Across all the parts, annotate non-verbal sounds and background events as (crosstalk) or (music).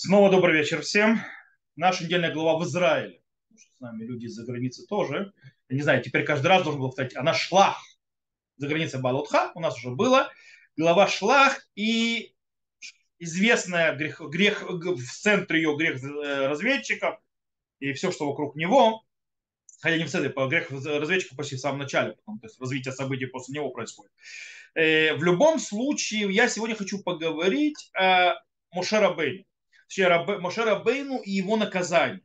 Снова добрый вечер всем. Наша недельная глава в Израиле. Что с нами люди из-за границы тоже. Я не знаю, теперь каждый раз должен был повторять. Она шла за границей Балутха. У нас уже было. Глава шлах и известная грех, грех в центре ее грех э, разведчиков и все, что вокруг него. Хотя не в центре, по грех разведчиков почти в самом начале, потом, то есть развитие событий после него происходит. Э, в любом случае, я сегодня хочу поговорить о Мошера Бейне Моше Рабейну и его наказание.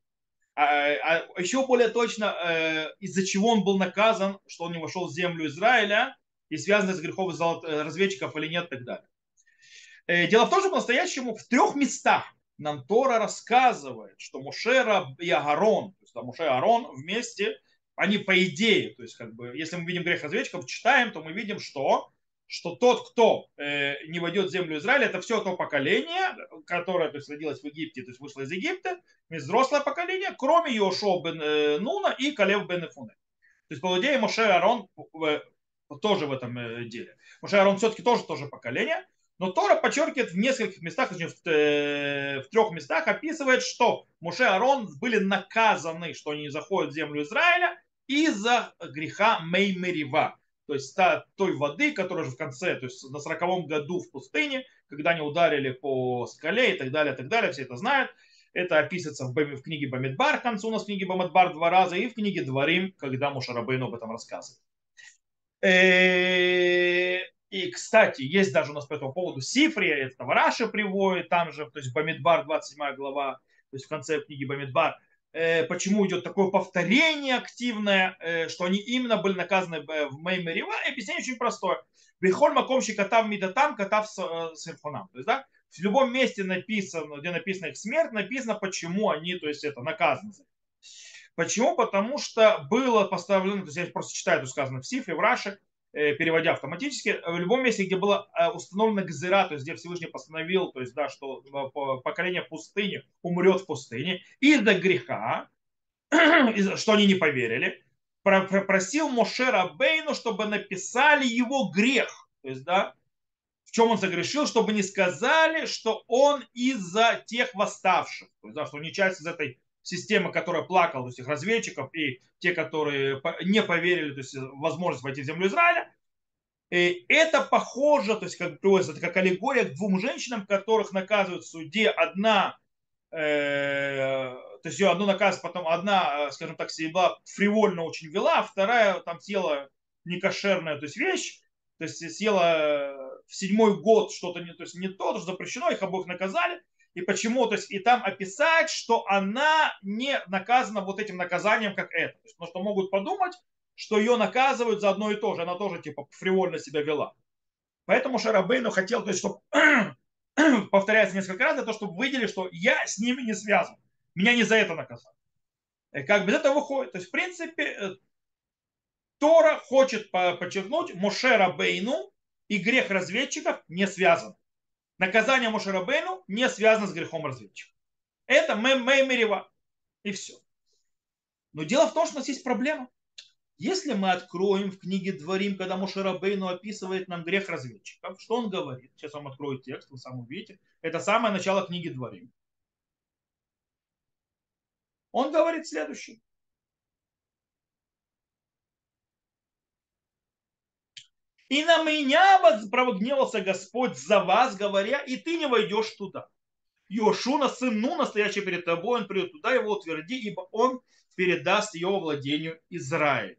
А, а еще более точно, э, из-за чего он был наказан, что он не вошел в землю Израиля, и связано с грехом э, разведчиков или нет, и так далее. Э, дело в том, что по-настоящему в трех местах нам Тора рассказывает, что Мушера и Агарон, то есть Муше и Агарон вместе, они по идее, то есть как бы, если мы видим грех разведчиков, читаем, то мы видим, что что тот, кто э, не войдет в землю Израиля, это все то поколение, которое то есть, родилось в Египте, то есть вышло из Египта, взрослое поколение, кроме Йошо бен э, Нуна и Калев бен Эфуне. То есть, по идее, Моше Арон э, тоже в этом э, деле. Моше Арон все-таки тоже, тоже поколение, но Тора подчеркивает в нескольких местах, точнее в, э, в трех местах, описывает, что Моше Арон были наказаны, что они не заходят в землю Израиля из-за греха Меймерива то есть та, той воды, которая же в конце, то есть на сороковом году в пустыне, когда они ударили по скале и так далее, и так далее, все это знают. Это описывается в, в книге Бамидбар, к концу у нас в книге Бамидбар два раза, и в книге Дворим, когда Мушарабейну об этом рассказывает. Э, и, кстати, есть даже у нас по этому поводу Сифрия, это Вараша приводит, там же, то есть Бамидбар, 27 глава, то есть в конце книги Бамидбар, почему идет такое повторение активное, э, что они именно были наказаны в Меймерива. И объяснение очень простое. Бихоль макомщик катав мидатам, катав э, симфонам. То есть, да, в любом месте написано, где написано их смерть, написано, почему они, то есть это наказаны. Почему? Потому что было поставлено, то есть я просто читаю, это сказано в Сифре, в Раше, Э, переводя автоматически, в любом месте, где было э, установлено гзера, то есть где Всевышний постановил, то есть, да, что э, поколение пустыни умрет в пустыне (clears throat) из-за греха, что они не поверили, просил Мошера Бейну, чтобы написали его грех. То есть, да, в чем он согрешил, чтобы не сказали, что он из-за тех восставших. То есть, да, что он не часть из этой система, которая плакала, то есть их разведчиков и те, которые не поверили, то есть возможность войти в землю Израиля, и это похоже, то есть как это как аллегория к двум женщинам, которых наказывают в суде. Одна, э, то есть ее одну наказывают, потом одна, скажем так, себя фривольно очень вела, а вторая там съела некошерная, то есть вещь, то есть съела в седьмой год что-то не, то есть не то, что запрещено, их обоих наказали, и почему, то есть и там описать, что она не наказана вот этим наказанием, как это. То есть, потому что могут подумать, что ее наказывают за одно и то же, она тоже типа фривольно себя вела. Поэтому Шарабейну хотел, то есть, чтобы (clears throat) повторяется несколько раз, для того, чтобы выделили, что я с ними не связан. Меня не за это наказали. Как без этого выходит. То есть, в принципе, э, Тора хочет подчеркнуть, Моше Рабейну и грех разведчиков не связан наказание Мошерабейну не связано с грехом разведчика. Это Меймерева. И все. Но дело в том, что у нас есть проблема. Если мы откроем в книге Дворим, когда Мошерабейну описывает нам грех разведчиков, что он говорит? Сейчас вам открою текст, вы сам увидите. Это самое начало книги Дворим. Он говорит следующее. И на меня прогневался Господь за вас, говоря, и ты не войдешь туда. Йошуна, сын Ну, настоящий перед тобой, он придет туда, его утверди, ибо он передаст его владению Израиля.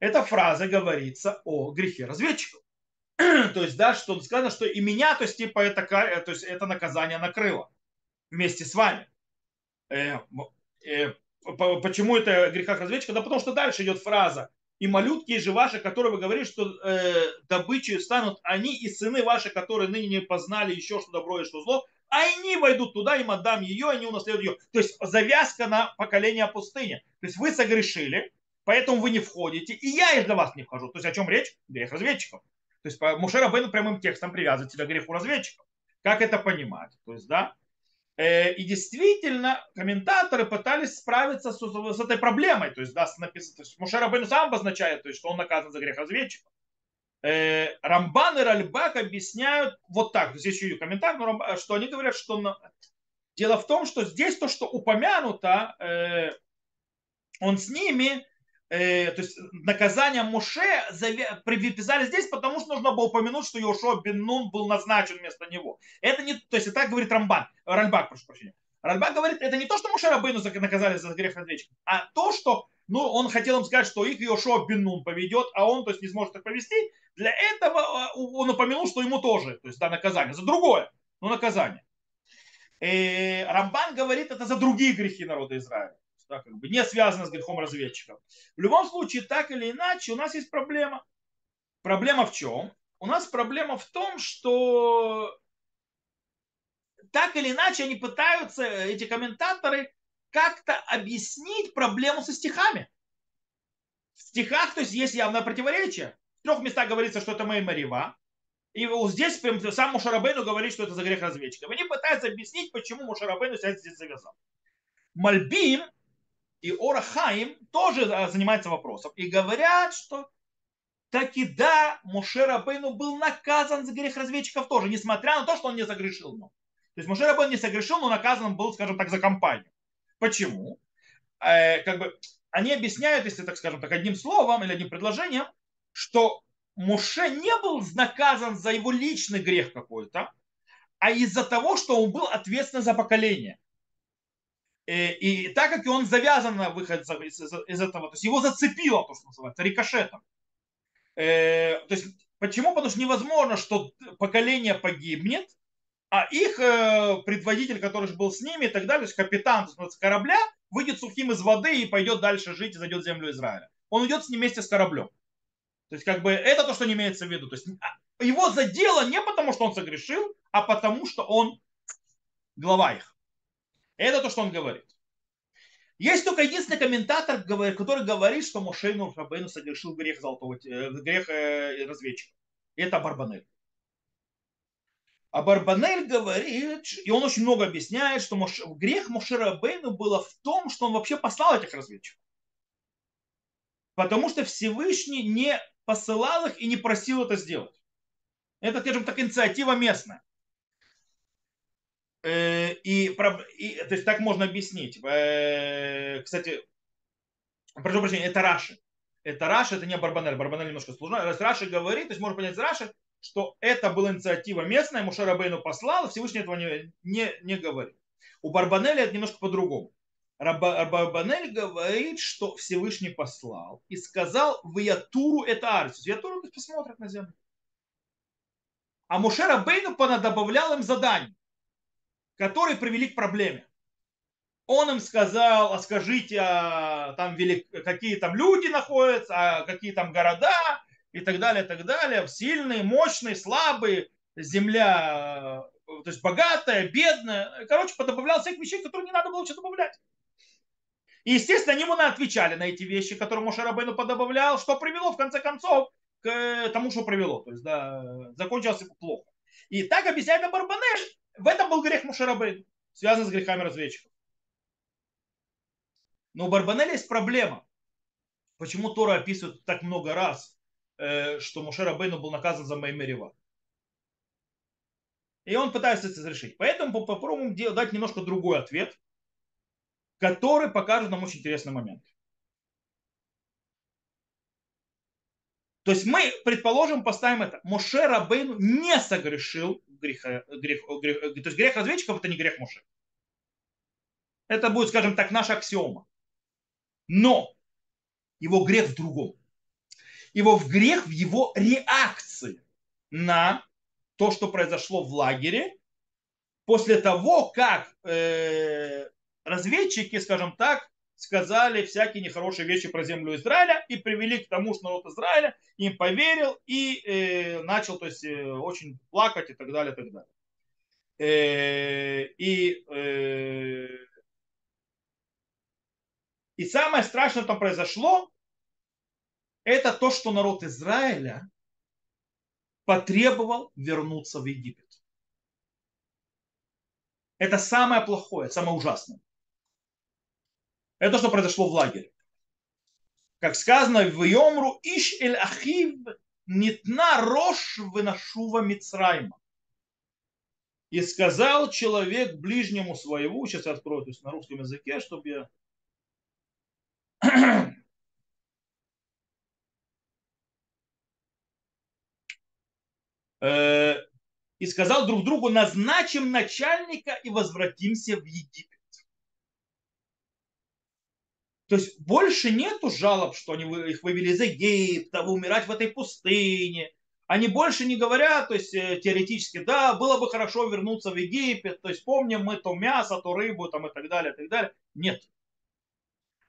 Эта фраза говорится о грехе разведчиков. (clears throat) то есть, да, что сказано, что и меня, то есть, типа, это, то есть, это наказание накрыло вместе с вами. Э, э, почему это греха разведчика? Да потому что дальше идет фраза и малютки же ваши, которые вы говорите, что э, добычей станут они и сыны ваши, которые ныне не познали еще, что добро и что зло, они войдут туда, им отдам ее, они унаследуют ее. То есть завязка на поколение пустыни. То есть вы согрешили, поэтому вы не входите, и я из-за вас не вхожу. То есть о чем речь? Грех разведчиков. То есть Мушера Бен прямым текстом привязывает себя к греху разведчиков. Как это понимать? То есть, да, Э, и действительно, комментаторы пытались справиться с, с этой проблемой. То есть, да, написано, то есть Мушер Рабейну сам обозначает, то есть, что он наказан за грех разведчика. Э, Рамбан и Ральбак объясняют вот так. Здесь еще и комментарий, что они говорят, что Дело в том, что здесь то, что упомянуто, э, он с ними, э, то есть наказание Муше приписали здесь, потому что нужно было упомянуть, что Йошуа бен Нун был назначен вместо него. Это не, то есть это так говорит Рамбан, Ральбак, прошу прощения. Ральбак говорит, это не то, что Муше Рабыну наказали за грех разведчиков, а то, что ну, он хотел им сказать, что их Йошуа бен Нун поведет, а он, то есть, не сможет их повести. Для этого а, он упомянул, что ему тоже, то есть, да, наказание. За другое, но наказание. И Рамбан говорит, это за другие грехи народа Израиля да, как бы не связано с грехом разведчиков. В любом случае, так или иначе, у нас есть проблема. Проблема в чем? У нас проблема в том, что так или иначе они пытаются, эти комментаторы, как-то объяснить проблему со стихами. В стихах, то есть, есть явное противоречие. В трех местах говорится, что это Мэй Марива. И вот здесь прям сам Мушарабейну говорит, что это за грех разведчиков. Они пытаются объяснить, почему Мушарабейну себя здесь завязал. Мальбим и Орахаим тоже занимаются вопросом. И говорят, что таки да, Моше Рабейну был наказан за грех разведчиков тоже, несмотря на то, что он не согрешил. Но. То есть Моше Рабейну не согрешил, но наказан был, скажем так, за компанию. Почему? Э, как бы они объясняют, если так скажем так, одним словом или одним предложением, что Моше не был наказан за его личный грех какой-то, а из-за того, что он был ответственен за поколение. Э, и так как он завязан на выход из, из этого, то есть его зацепило, то, что называется, рикошетом. Э, то есть почему? Потому что невозможно, что поколение погибнет, а их э, предводитель, который был с ними и так далее, то есть капитан то есть корабля, выйдет сухим из воды и пойдет дальше жить и зайдет в землю Израиля. Он уйдет с ним вместе с кораблем. То есть как бы это то, что не имеется в виду. То есть а, его задело не потому, что он согрешил, а потому, что он глава их. Это то, что он говорит. Есть только единственный комментатор, который говорит, что Мошейну Рабейну согрешил грех золотого, э, грех э, разведчика. Это Барбанель. А Барбанель говорит, и он очень много объясняет, что грех Мошерабейну было в том, что он вообще послал этих разведчиков. Потому что Всевышний не посылал их и не просил это сделать. Это, скажем так, инициатива местная. Э, и, и, то есть так можно объяснить. Э, кстати, прошу прощения, это Раши. Это Раши, это не Барбанель. Барбанель немножко сложно. Раз Раши говорит, то есть можно понять Раши, что это была инициатива местная, Мушара Бейну послал, Всевышний этого не, не, не говорит. У Барбанеля это немножко по-другому. Барбанель говорит, что Всевышний послал и сказал в Ятуру это Арсис. Ятуру посмотрят на землю. А Мушера Бейну добавлял им задание которые привели к проблеме. Он им сказал, а скажите, а там велик, какие там люди находятся, а какие там города и так далее, и так далее. Сильные, мощные, слабые, земля, то есть богатая, бедная. Короче, подобавлял всех вещей, которые не надо было что добавлять. И, естественно, они ему отвечали на эти вещи, которые Моше Рабейну подобавлял, что привело, в конце концов, к тому, что привело. То есть, да, закончилось плохо. И так объясняет Барбанеш, в этом был грех Мушарабейн, связан с грехами разведчиков. Но у Барбанеля есть проблема. Почему Тора описывает так много раз, э, что Мушарабейну был наказан за Маймерева? И он пытается это разрешить. Поэтому попробуем дать немножко другой ответ, который покажет нам очень интересный момент. То есть мы, предположим, поставим это. Моше Рабейну не согрешил греха, грех, грех, то есть грех разведчиков это не грех Моше. Это будет, скажем так, наша аксиома. Но его грех в другом. Его в грех в его реакции на то, что произошло в лагере, после того, как э, разведчики, скажем так, сказали всякие нехорошие вещи про землю Израиля и привели к тому, что народ Израиля им поверил и э, начал то есть, э, очень плакать и так далее, и так далее. Э, и, э, и самое страшное, что там произошло, это то, что народ Израиля потребовал вернуться в Египет. Это самое плохое, самое ужасное. Это то, что произошло в лагере. Как сказано в Йомру, Иш эль Ахив нитна рош выношува Мицрайма. И сказал человек ближнему своему, сейчас я открою то есть на русском языке, чтобы я... Э, и сказал друг другу, назначим начальника и возвратимся в Египет. То есть больше нету жалоб, что они их вывели из Египта, умирать в этой пустыне. Они больше не говорят, то есть э, теоретически, да, было бы хорошо вернуться в Египет, то есть помним мы то мясо, то рыбу там и так далее, и так далее. Нет.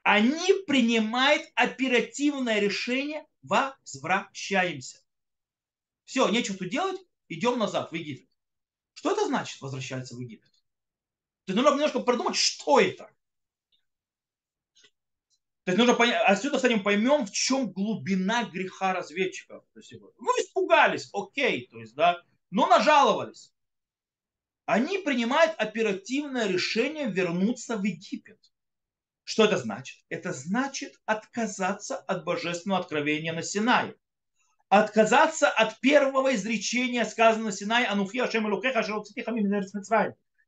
Они принимают оперативное решение, возвращаемся. Все, нечего тут делать, идем назад в Египет. Что это значит, возвращаться в Египет? Есть нужно немножко продумать, что это. То есть нужно понять, отсюда, кстати, мы поймем, в чем глубина греха разведчиков. То есть, ну, испугались, окей, то есть, да, но нажаловались. Они принимают оперативное решение вернуться в Египет. Что это значит? Это значит отказаться от божественного откровения на Синае. Отказаться от первого изречения, сказанного на Синае, Анухи Ашем Элукеха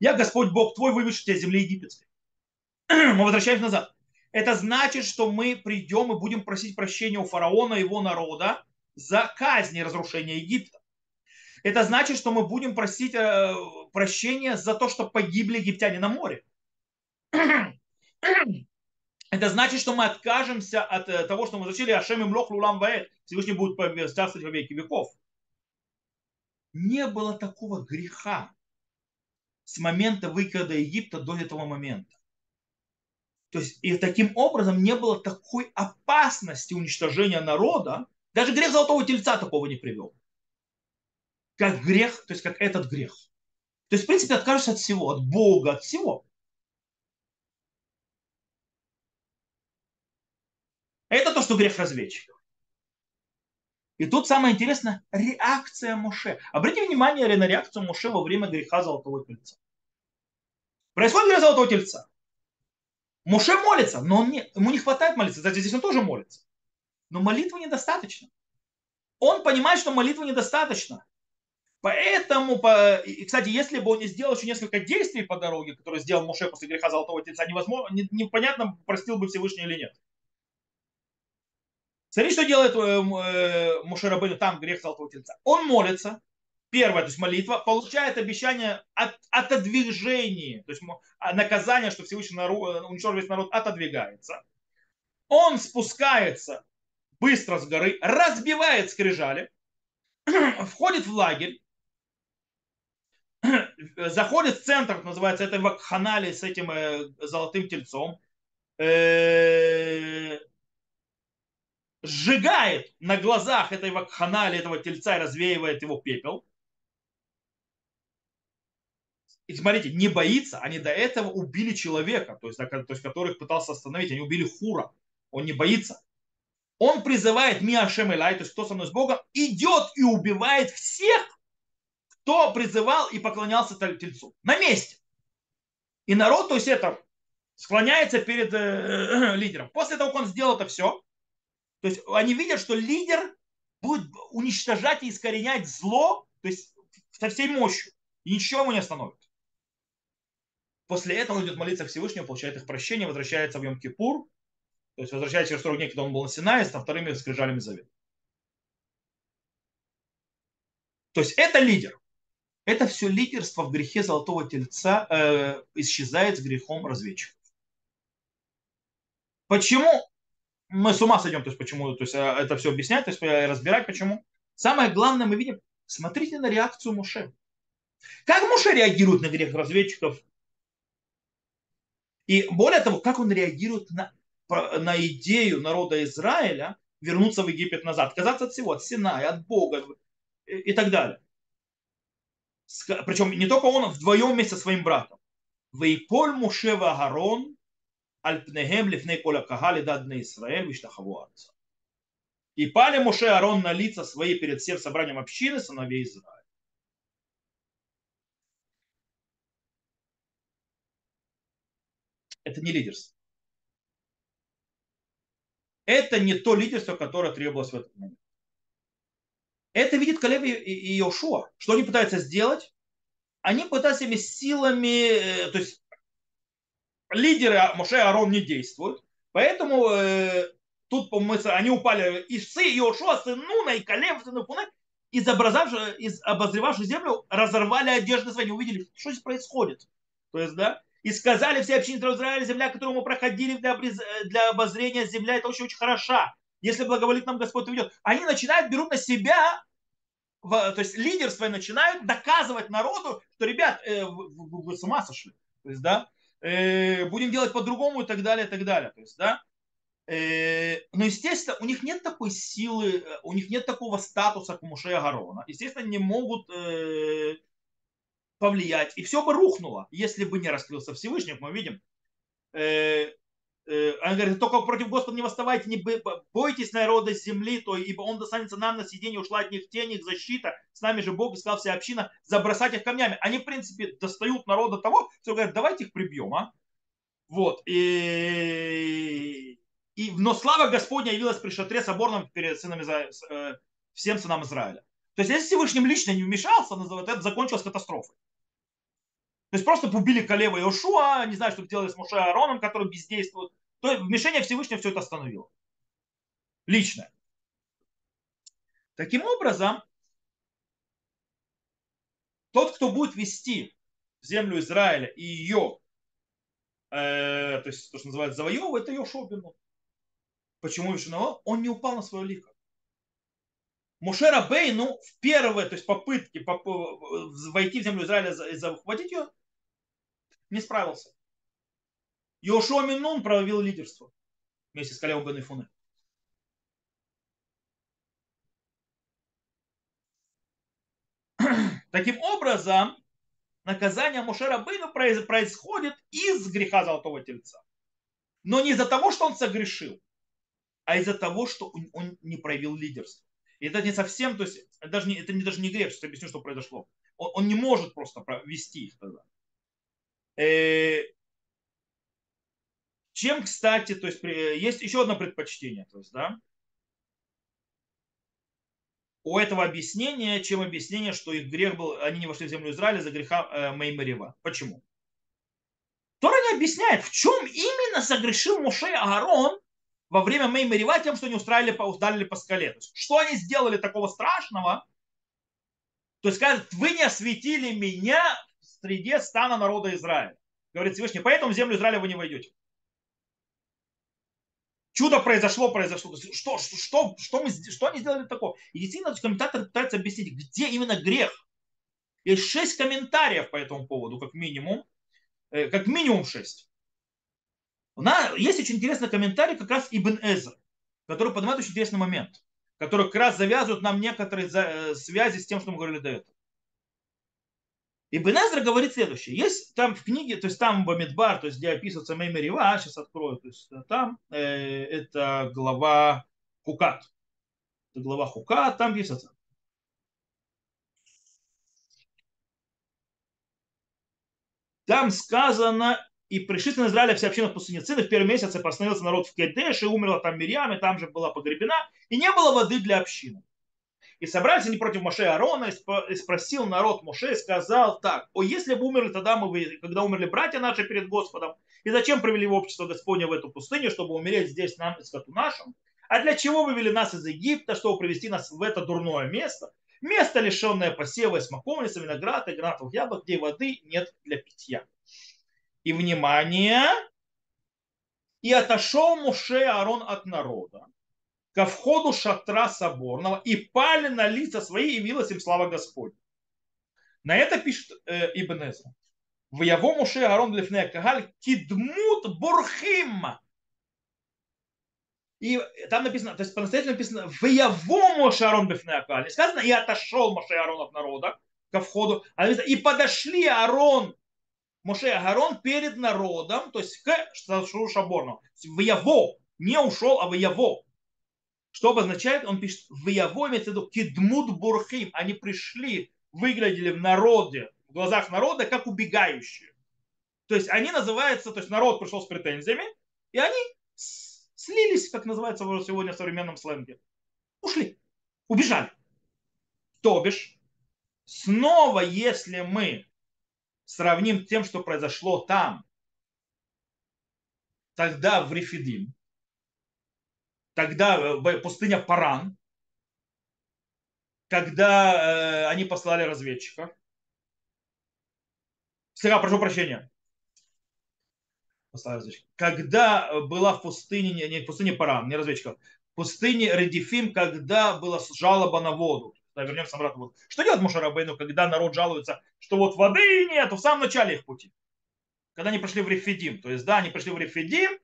Я Господь Бог твой, вывешу тебя из земли египетской. (clears throat) Мы возвращаемся назад. Это значит, что мы придем и будем просить прощения у фараона и его народа за казнь и разрушение Египта. Это значит, что мы будем просить э, прощения за то, что погибли египтяне на море. Это значит, что мы откажемся от э, того, что мы зачили Ашем им лох лулам ваэт. Всевышний будет царствовать во веки веков. Не было такого греха с момента выхода Египта до этого момента. То есть и таким образом не было такой опасности уничтожения народа. Даже грех золотого тельца такого не привел. Как грех, то есть как этот грех. То есть, в принципе, откажешься от всего, от Бога, от всего. Это то, что грех разведчиков. И тут самое интересное – реакция Моше. Обратите внимание на реакцию Моше во время греха Золотого Тельца. Происходит грех Золотого Тельца. Моше молится, но он не, ему не хватает молиться. Кстати, здесь он тоже молится. Но молитвы недостаточно. Он понимает, что молитвы недостаточно. Поэтому, по... и, кстати, если бы он не сделал еще несколько действий по дороге, которые сделал Моше после греха Золотого Тельца, невозможно, не, непонятно, простил бы Всевышний или нет. Смотри, что делает э, э, Моше Рабыну там, грех Золотого Тельца. Он молится, Первое, то есть молитва, получает обещание от отодвижения, то есть а, наказание, что Всевышний народ, уничтожил весь народ, отодвигается. Он спускается быстро с горы, разбивает скрижали, (clears throat) входит в лагерь, (clears throat) заходит в центр, называется это вакханали с этим э, золотым тельцом, э, сжигает на глазах этой вакханали, этого тельца и развеивает его пепел. И смотрите, не боится, они до этого убили человека, то есть, то есть которых пытался остановить, они убили Хура. Он не боится. Он призывает Миашем Элай, то есть кто со мной с Богом, идет и убивает всех, кто призывал и поклонялся тельцу. На месте. И народ, то есть это, склоняется перед э, лидером. После того, как он сделал это все, то есть они видят, что лидер будет уничтожать и искоренять зло, то есть со всей мощью. И ничего ему не остановит. После этого он идет молиться Всевышнему, получает их прощение, возвращается в Йом-Кипур, то есть возвращается через 40 дней, когда он был на Синае, с вторыми скрижалями завет. То есть это лидер. Это все лидерство в грехе золотого тельца э, исчезает с грехом разведчиков. Почему? Мы с ума сойдем, то есть почему, то есть э, это все объяснять, то есть э, разбирать почему. Самое главное мы видим, смотрите на реакцию Муше. Как Муше реагирует на грех разведчиков и более того, как он реагирует на, на идею народа Израиля вернуться в Египет назад, отказаться от всего, от Синая, от Бога и, так далее. Причем не только он, вдвоем вместе со своим братом. Вейполь Мушева Агарон Альпнегем лифней коля кагали дадны Израиль виштахаву И пали Муше Арон на лица свои перед всем собранием общины сыновей Израиля. Это не лидерство. Это не то лидерство, которое требовалось в этот момент. Это видит Калеб и Иошуа. Что они пытаются сделать? они пытаются всеми силами, то есть лидеры Моше и Арон не действуют, поэтому э, тут они упали Ишцы, Иошуа, сын Нуна, и Калев, сын Фуне, из, из обозревавших землю разорвали одежды свои, увидели, что здесь происходит. То есть, да, и сказали все общины Израиля, земля, которую мы проходили для, для обозрения, земля, это очень-очень хороша. Если благоволит нам Господь уйдет. Они начинают, берут на себя, то есть лидерство и начинают доказывать народу, что, ребят, э, вы, вы, с ума сошли. То есть, да, э, будем делать по-другому и так далее, и так далее. То есть, да, э, но, естественно, у них нет такой силы, э, у них нет такого статуса, как у Муше Агарона. Естественно, не могут э, повлиять. И все бы рухнуло, если бы не раскрылся Всевышний, мы видим. Э, э, он говорит, только против Господа не восставайте, не бойтесь народа земли, то, ибо он достанется нам на сиденье, ушла от них тень, их защита. С нами же Бог искал вся община, забросать их камнями. Они, в принципе, достают народа того, что говорят, давайте их прибьем, а? Вот. И, и, но слава Господня явилась при шатре соборном перед сынами, э, всем сынам Израиля. То есть, если Всевышним лично не вмешался, это закончилось катастрофой. То есть просто убили Калева и Ошуа, не знаю, что делали с Моше Ароном, который бездействует. То есть вмешение Всевышнего все это остановило. Лично. Таким образом, тот, кто будет вести землю Израиля и ее, э, то есть то, что называется завоевывать, это Йошуа Бену. Почему Йошуа Он не упал на свое лико. Мушера Бейну в первой то есть попытке войти в землю Израиля и захватить ее, не справился. Йошуа Минун проявил лидерство вместе с Калевом Бен Ифуне. (clears throat) Таким образом, наказание Мушера Бейну происходит из греха Золотого Тельца. Но не из-за того, что он согрешил, а из-за того, что он не проявил лидерство. И это не совсем, то есть это даже не, это не, даже не грех, сейчас объясню, что произошло. Он, он не может просто вести их тогда. Э, чем, кстати, то есть есть еще одно предпочтение, то есть, да, у этого объяснения, чем объяснение, что их грех был, они не вошли в землю Израиля за греха э, Меймарева. Почему? Тора не объясняет, в чем именно согрешил Муше Агарон во время Меймарева тем, что они устраивали, ударили по скале. То есть, что они сделали такого страшного? То есть, скажут, вы не осветили меня среде стана народа Израиля. Говорит Всевышний, поэтому в землю Израиля вы не войдете. Чудо произошло, произошло. Что, что, что, что, мы, что они сделали такого? И действительно, комментаторы пытаются объяснить, где именно грех. Есть шесть комментариев по этому поводу, как минимум. Э, как минимум шесть. Есть очень интересный комментарий как раз Ибн Эзер, который поднимает очень интересный момент, который как раз завязывает нам некоторые э, связи с тем, что мы говорили до этого. И Бенезра говорит следующее. Есть там в книге, то есть там Бамидбар, то есть где описывается Меймерива, сейчас открою, то есть там э, это глава Хукат. Это глава Хукат, там пишется. Там сказано, и пришли на Израиля все общины в пустыне Цины, в первом месяце постановился народ в Кедеш, и умерла там Мирьям, и там же была погребена, и не было воды для общины. И собрались они против Моше Аарона, и спросил народ Моше, и сказал так, о, если бы умерли тогда мы, когда умерли братья наши перед Господом, и зачем привели в общество Господня в эту пустыню, чтобы умереть здесь нам и скоту нашим? А для чего вывели нас из Египта, чтобы привести нас в это дурное место? Место, лишенное посева и смоковницы, винограда и гранатовых яблок, где воды нет для питья. И внимание, и отошел Муше Аарон от народа, ко входу шатра соборного и пали на лица свои, и явилась им слава Господня. На это пишет э, Ибн Эзра. В яво Муше Аарон Лифне Кагаль кидмут бурхим. И там написано, то есть по-настоящему написано в яво Муше Аарон Лифне Кагаль. Сказано, и отошел Муше Аарон от народа ко входу, а написано, и подошли Аарон Моше Аарон перед народом, то есть к Шаборну. В Яво, не ушел, а в Яво. Что обозначает? Он пишет, в Яво имеется в виду кидмут бурхим. Они пришли, выглядели в народе, в глазах народа, как убегающие. То есть они называются, то есть народ пришел с претензиями, и они слились, как называется сегодня в современном сленге. Ушли, убежали. То бишь, снова, если мы сравним тем, что произошло там, тогда в Рефидим, тогда в пустыня Паран, когда э, они послали разведчиков. Слегка, прошу прощения. Послали разведчиков. Когда была в пустыне, не, в пустыне Паран, не разведчиков, в пустыне Редифим, когда была жалоба на воду. Да, вернемся обратно. Что делать Мушарабейну, когда народ жалуется, что вот воды нету в самом начале их пути? Когда они пришли в Рефидим. То есть, да, они пришли в Рефидим, э,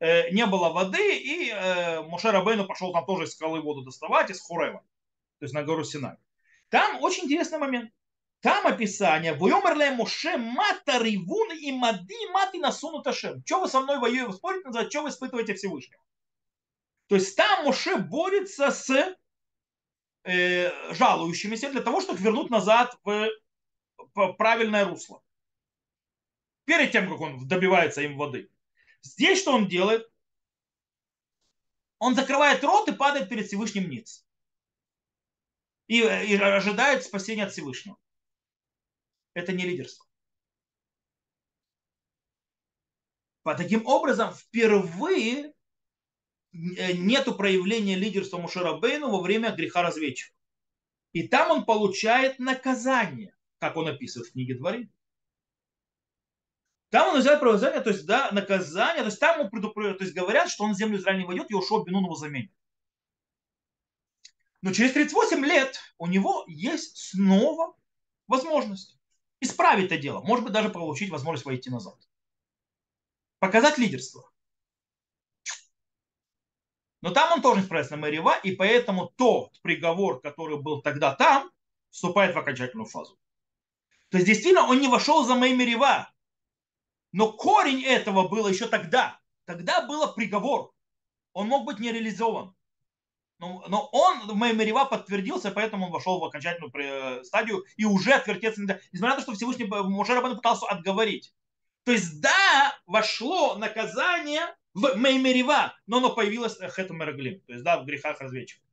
не было воды, и э, Мушарабейну пошел там тоже из скалы воду доставать, из Хурева то есть на гору Синай. Там очень интересный момент. Там описание «Войомерле Моше мата ривун и мади мати насуну ташем». Что вы со мной воюете, спорите, назад, что вы испытываете Всевышнего? То есть там Моше борется с э, жалующимися для того, чтобы вернуть назад в, в правильное русло. Перед тем, как он добивается им воды. Здесь что он делает? Он закрывает рот и падает перед Всевышним ниц и, и ожидают спасения от Всевышнего. Это не лидерство. По таким образом, впервые э, нету проявления лидерства Мушарабейну во время греха разведчика. И там он получает наказание, как он описывает в книге Дворим. Там он называет правознание, то есть да, наказание, то есть там ему предупреждают, то есть говорят, что он землю Израиля не войдет, и Ушо Бенун его заменит. Но через 38 лет у него есть снова возможность исправить это дело. Может быть, даже получить возможность войти назад. Показать лидерство. Но там он тоже не справится на Мэрива, и поэтому тот приговор, который был тогда там, вступает в окончательную фазу. То есть действительно он не вошел за Мэрива, но корень этого было еще тогда. Тогда был приговор. Он мог быть не реализован. Но, но он, Мерива подтвердился, поэтому он вошел в окончательную э, стадию и уже отвертеться. Несмотря на то, что Всевышний Мушер пытался отговорить. То есть, да, вошло наказание в Меймерива, но оно появилось Хэтом Мераглим, то есть, да, в грехах разведчиков.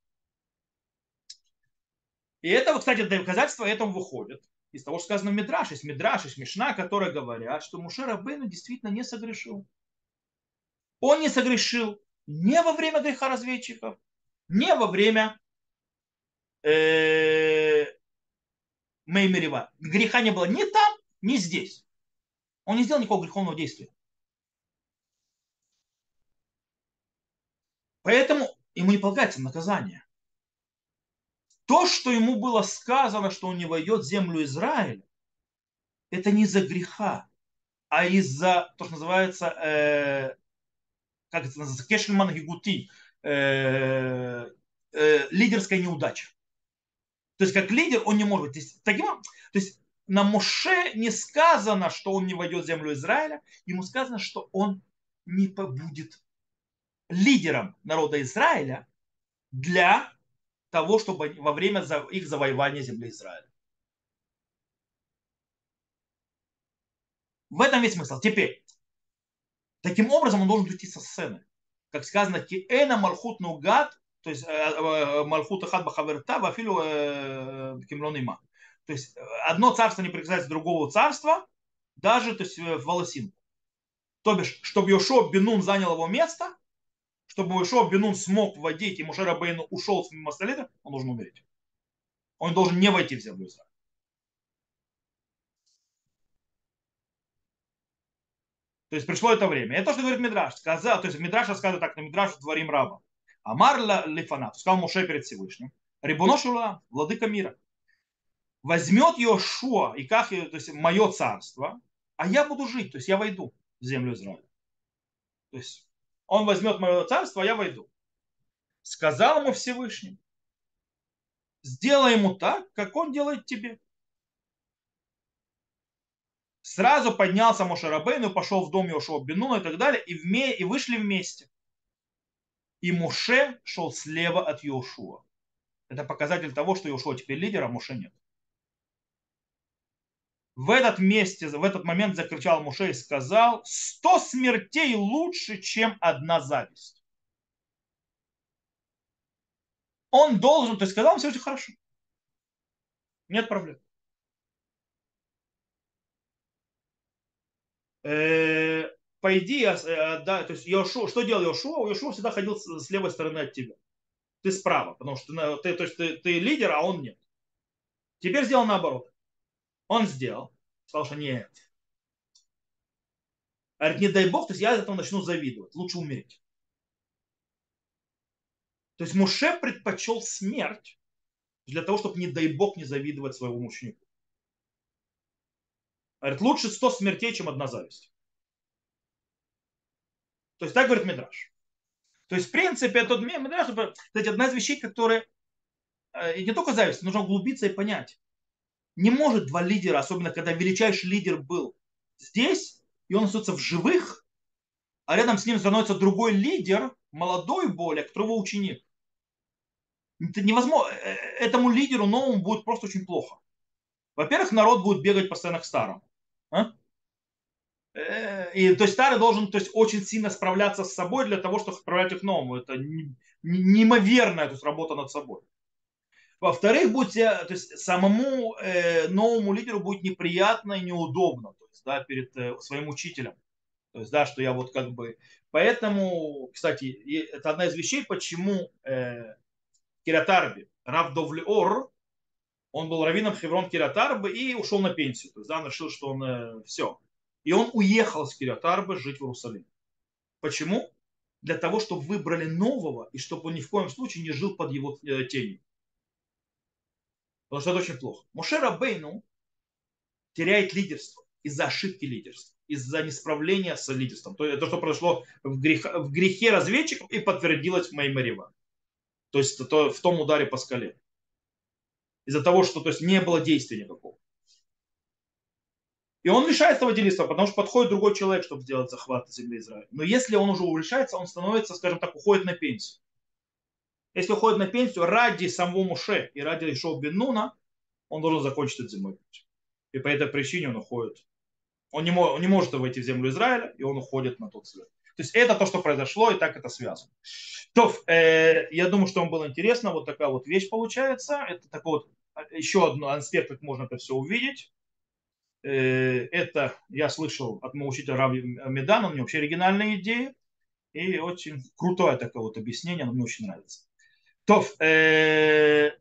И это, кстати, доказательство этому выходит из того, что сказано Мидраш. Есть Мидраш, есть Мишна, которые говорят, что Мушер Абейну действительно не согрешил. Он не согрешил не во время греха разведчиков, не во время э, Меймерева. Греха не было ни там, ни здесь. Он не сделал никакого греховного действия. Поэтому ему не полагается наказание. То, что ему было сказано, что он не войдет в землю Израиля, это не из-за греха, а из-за, то, что называется, э, как это называется, кешельман гигути, э, э, лидерская неудача. То есть как лидер он не может быть. Таким, то есть на Моше не сказано, что он не войдет в землю Израиля, ему сказано, что он не будет лидером народа Израиля для того, чтобы во время их завоевания земли Израиля. В этом весь смысл. Теперь, таким образом он должен уйти со сцены как сказано, киэна малхут нугат, то есть э, э, малхут ахад бахаверта, вафилу э, кимлонима. То есть одно царство не прикасается другого царства, даже то есть, в волосинку. То бишь, чтобы Йошуа Бенун занял его место, чтобы Йошуа Бенун смог вводить, и Мушера Бейну ушел с Мастолита, он должен умереть. Он должен не войти в землю Израиля. То есть пришло это время. Это то, что говорит Мидраш. Сказал, то есть Мидраш рассказывает так, на Мидраш дворим раба. Амар Лифанат, сказал Муше перед Всевышним, Рибуно владыка мира, возьмет Йошуа и как, то есть мое царство, а я буду жить, то есть я войду в землю Израиля. То есть он возьмет мое царство, а я войду. Сказал ему Всевышний, сделай ему так, как он делает тебе. Сразу поднялся Мошерабейн и пошел в дом Йошуа Бенуна и так далее, и, вме, и вышли вместе. И Моше шел слева от Йошуа. Это показатель того, что Йошуа теперь лидер, а Моше нет. В этот месте, в этот момент закричал Моше и сказал, сто смертей лучше, чем одна зависть. Он должен, то есть сказал, все очень хорошо. Нет проблем. Э, по идее, э, да, то есть Йошуа, что делал Йошуа? Йошуа всегда ходил с левой стороны от тебя. Ты справа, потому что ты, то есть ты, ты лидер, а он нет. Теперь сделал наоборот. Он сделал. Сказал, что нет. Говорит, не дай бог, то есть я этого начну завидовать. Лучше умереть. То есть Муше предпочел смерть для того, чтобы, не дай бог, не завидовать своему ученику. Говорит, лучше 100 смертей, чем одна зависть. То есть так говорит Мидраш. То есть, в принципе, этот Мидраш, кстати, одна из вещей, которые э, не только зависть, нужно углубиться и понять. Не может два лидера, особенно когда величайший лидер был здесь, и он остается в живых, а рядом с ним становится другой лидер, молодой более, которого ученик. Это невозможно. Э, этому лидеру новому будет просто очень плохо. Во-первых, народ будет бегать постоянно к старому. А? Э, и, то есть старый должен то есть, очень сильно справляться с собой для того, чтобы отправлять их новому. Это неимоверная то есть, работа над собой. Во-вторых, будет, то есть, самому э, новому лидеру будет неприятно и неудобно то есть, да, перед э, своим учителем. То есть, да, что я вот как бы... Поэтому, кстати, это одна из вещей, почему э, Киратарби, Рав Довлеор, он был раввином Хеврон Киратарбы и ушел на пенсию. То есть, да, он решил, что он э, все. И он уехал с Кириатарбы жить в Иерусалим. Почему? Для того, чтобы выбрали нового, и чтобы он ни в коем случае не жил под его э, тенью. Потому что это очень плохо. Мушера Бейну теряет лидерство из-за ошибки лидерства, из-за несправления с лидерством. То это что произошло в, грех, в грехе разведчиков и подтвердилось в Маймарева. То есть это в том ударе по скале. Из-за того, что то есть, не было действия никакого. И он лишается водительства, потому что подходит другой человек, чтобы сделать захват земли Израиля. Но если он уже увлечается, он становится, скажем так, уходит на пенсию. Если уходит на пенсию ради самого Муше и ради Ишов бен Нуна, он должен закончить этот земной путь. И по этой причине он уходит. Он не, он не может войти в землю Израиля, и он уходит на тот свет. То есть это то, что произошло, и так это связано. То, э, я думаю, что вам было интересно. Вот такая вот вещь получается. Это такой вот еще один аспект, как можно это все увидеть. Э, это я слышал от моего учителя Раби Медана, у него вообще оригинальные идеи. И очень крутое такое вот объяснение, оно мне очень нравится. То, э,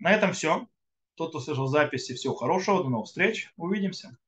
на этом все. Тот, кто слышал записи, всего хорошего, до новых встреч, увидимся.